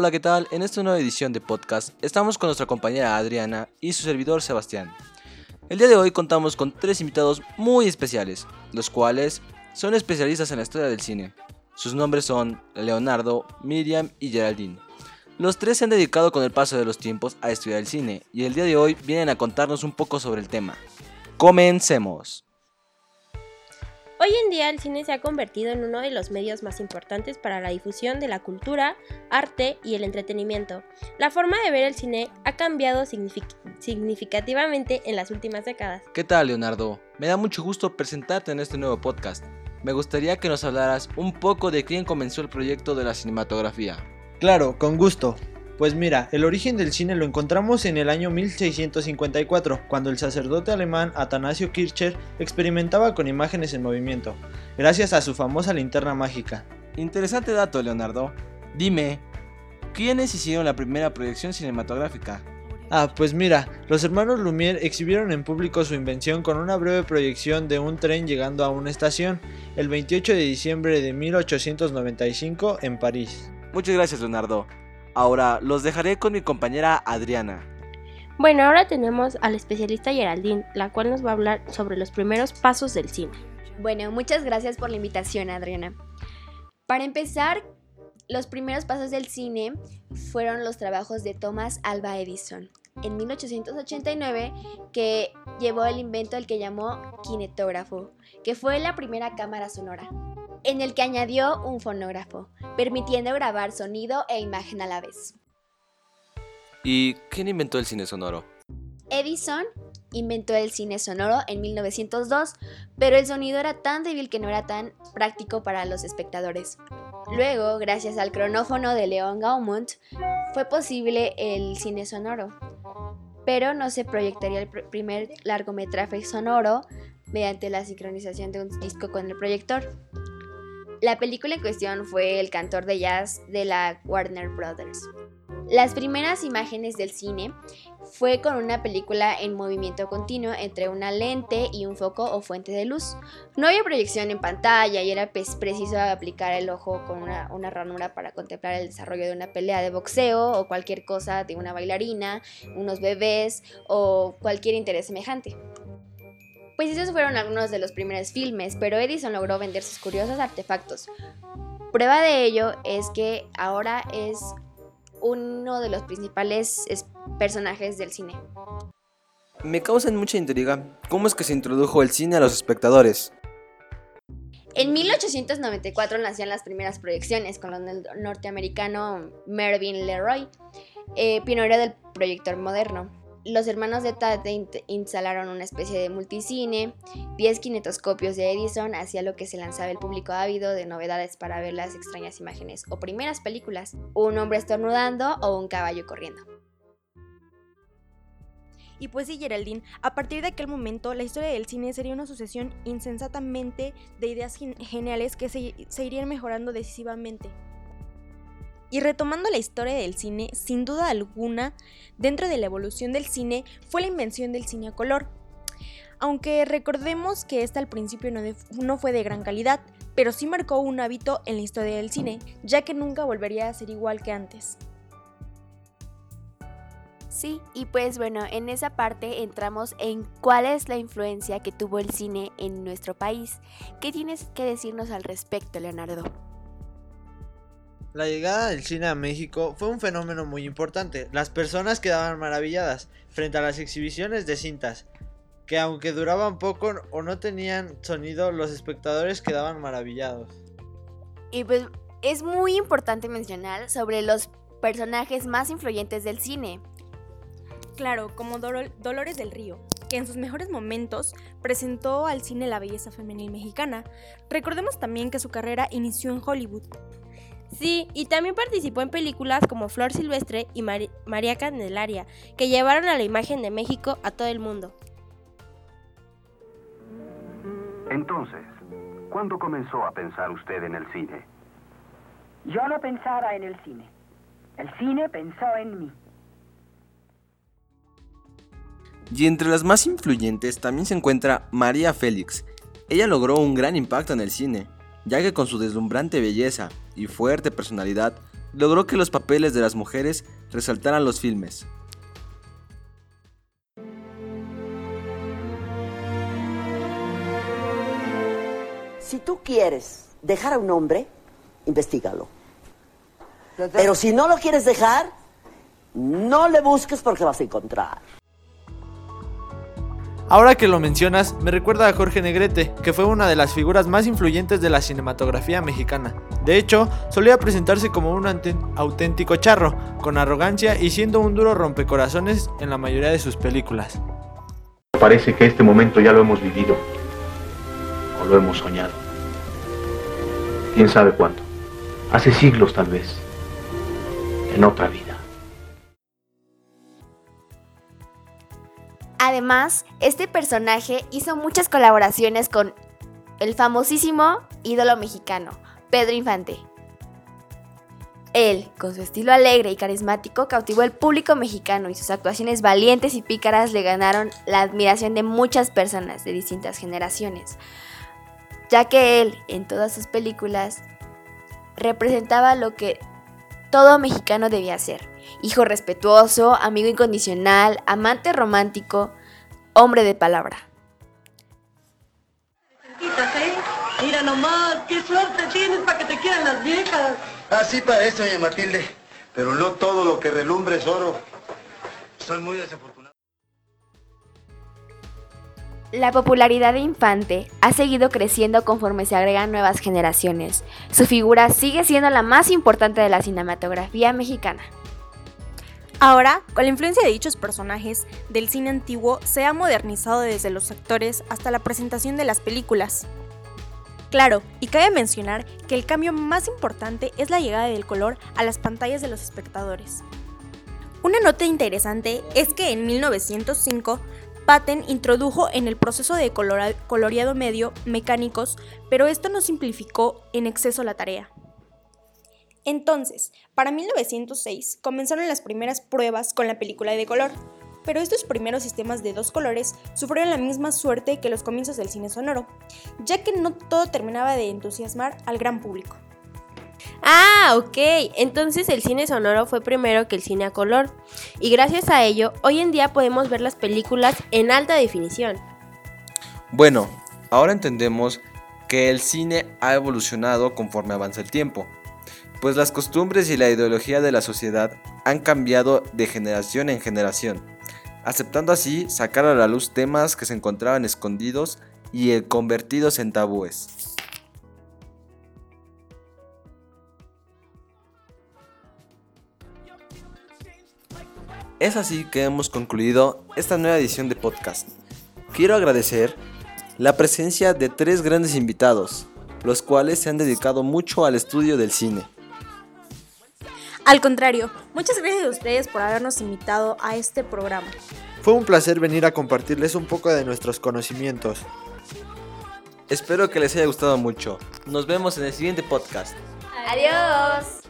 Hola, ¿qué tal? En esta nueva edición de podcast estamos con nuestra compañera Adriana y su servidor Sebastián. El día de hoy contamos con tres invitados muy especiales, los cuales son especialistas en la historia del cine. Sus nombres son Leonardo, Miriam y Geraldine. Los tres se han dedicado con el paso de los tiempos a estudiar el cine y el día de hoy vienen a contarnos un poco sobre el tema. Comencemos. Hoy en día el cine se ha convertido en uno de los medios más importantes para la difusión de la cultura, arte y el entretenimiento. La forma de ver el cine ha cambiado significativamente en las últimas décadas. ¿Qué tal, Leonardo? Me da mucho gusto presentarte en este nuevo podcast. Me gustaría que nos hablaras un poco de quién comenzó el proyecto de la cinematografía. Claro, con gusto. Pues mira, el origen del cine lo encontramos en el año 1654, cuando el sacerdote alemán Atanasio Kircher experimentaba con imágenes en movimiento, gracias a su famosa linterna mágica. Interesante dato, Leonardo. Dime, ¿quiénes hicieron la primera proyección cinematográfica? Ah, pues mira, los hermanos Lumière exhibieron en público su invención con una breve proyección de un tren llegando a una estación, el 28 de diciembre de 1895 en París. Muchas gracias, Leonardo. Ahora los dejaré con mi compañera Adriana. Bueno, ahora tenemos al especialista Geraldine, la cual nos va a hablar sobre los primeros pasos del cine. Bueno, muchas gracias por la invitación, Adriana. Para empezar, los primeros pasos del cine fueron los trabajos de Thomas Alva Edison en 1889 que llevó el invento del que llamó kinetógrafo, que fue la primera cámara sonora en el que añadió un fonógrafo, permitiendo grabar sonido e imagen a la vez. ¿Y quién inventó el cine sonoro? Edison inventó el cine sonoro en 1902, pero el sonido era tan débil que no era tan práctico para los espectadores. Luego, gracias al cronófono de Leon Gaumont, fue posible el cine sonoro, pero no se proyectaría el primer largometraje sonoro mediante la sincronización de un disco con el proyector. La película en cuestión fue El cantor de jazz de la Warner Brothers. Las primeras imágenes del cine fue con una película en movimiento continuo entre una lente y un foco o fuente de luz. No había proyección en pantalla y era preciso aplicar el ojo con una, ranura para contemplar el desarrollo de una pelea de boxeo o cualquier cosa de una bailarina, unos bebés o cualquier interés semejante. Pues esos fueron algunos de los primeros filmes, pero Edison logró vender sus curiosos artefactos. Prueba de ello es que ahora es uno de los principales personajes del cine. Me causa mucha intriga cómo es que se introdujo el cine a los espectadores. En 1894 nacían las primeras proyecciones con el norteamericano Mervyn Leroy, eh, pionero del proyector moderno los hermanos de Tate instalaron una especie de multicine, 10 kinetoscopios de Edison hacia lo que se lanzaba el público ávido de novedades para ver las extrañas imágenes o primeras películas, un hombre estornudando o un caballo corriendo. Y pues sí, Geraldine, a partir de aquel momento la historia del cine sería una sucesión insensatamente de ideas geniales que se irían mejorando decisivamente. Y retomando la historia del cine, sin duda alguna, dentro de la evolución del cine fue la invención del cine a color. Aunque recordemos que esta al principio no, fue de gran calidad, pero sí marcó un hábito en la historia del cine, ya que nunca volvería a ser igual que antes. Sí, y pues bueno, en esa parte entramos en cuál es la influencia que tuvo el cine en nuestro país. ¿Qué tienes que decirnos al respecto, Leonardo? La llegada del cine a México fue un fenómeno muy importante. Las personas quedaban maravilladas frente a las exhibiciones de cintas, que aunque duraban poco o no tenían sonido, los espectadores quedaban maravillados. Y pues es muy importante mencionar sobre los personajes más influyentes del cine. Claro, como Dolores del Río, que en sus mejores momentos presentó al cine la belleza femenil mexicana. Recordemos también que su carrera inició en Hollywood, Sí, y también participó en películas como Flor Silvestre y María Candelaria, que llevaron a la imagen de México a todo el mundo. Entonces, ¿cuándo comenzó a pensar usted en el cine? Yo no pensaba en el cine. El cine pensó en mí. Y entre las más influyentes también se encuentra María Félix. Ella logró un gran impacto en el cine, ya que con su deslumbrante belleza y fuerte personalidad logró que los papeles de las mujeres resaltaran los filmes. Si tú quieres dejar a un hombre, investigalo. Pero si no lo quieres dejar, no le busques porque vas a encontrar. Ahora que lo mencionas, me recuerda a Jorge Negrete, que fue una de las figuras más influyentes de la cinematografía mexicana. De hecho, solía presentarse como un auténtico charro, con arrogancia y siendo un duro rompecorazones en la mayoría de sus películas. Parece que este momento ya lo hemos vivido. O lo hemos soñado. ¿Quién sabe cuándo? Hace siglos tal vez. En otra vida. Además, este personaje hizo muchas colaboraciones con el famosísimo ídolo mexicano, Pedro Infante. Él, con su estilo alegre y carismático, cautivó al público mexicano y sus actuaciones valientes y pícaras le ganaron la admiración de muchas personas de distintas generaciones, ya que él, en todas sus películas, representaba lo que todo mexicano debía ser. Hijo respetuoso, amigo incondicional, amante romántico, hombre de palabra. Mira nomás, qué suerte tienes para que te quieran las viejas. Así parece, doña Matilde. Pero no todo lo que relumbre es oro. Soy muy desafortunado. La popularidad de Infante ha seguido creciendo conforme se agregan nuevas generaciones. Su figura sigue siendo la más importante de la cinematografía mexicana. Ahora, con la influencia de dichos personajes, del cine antiguo se ha modernizado desde los actores hasta la presentación de las películas. Claro, y cabe mencionar que el cambio más importante es la llegada del color a las pantallas de los espectadores. Una nota interesante es que en 1905 Patten introdujo en el proceso de coloreado medio mecánicos, pero esto no simplificó en exceso la tarea. Entonces, para 1906 comenzaron las primeras pruebas con la película de color, pero estos primeros sistemas de dos colores sufrieron la misma suerte que los comienzos del cine sonoro, ya que no todo terminaba de entusiasmar al gran público. Ah, ok. Entonces el cine sonoro fue primero que el cine a color. Y gracias a ello, hoy en día podemos ver las películas en alta definición. Bueno, ahora entendemos que el cine ha evolucionado conforme avanza el tiempo, pues las costumbres y la ideología de la sociedad han cambiado de generación en generación, aceptando así sacar a la luz temas que se encontraban escondidos y eh, convertidos en tabúes. Es así que hemos concluido esta nueva edición de podcast. Quiero agradecer la presencia de tres grandes invitados, los cuales se han dedicado mucho al estudio del cine. Al contrario, muchas gracias a ustedes por habernos invitado a este programa. Fue un placer venir a compartirles un poco de nuestros conocimientos. Espero que les haya gustado mucho. Nos vemos en el siguiente podcast. Adiós.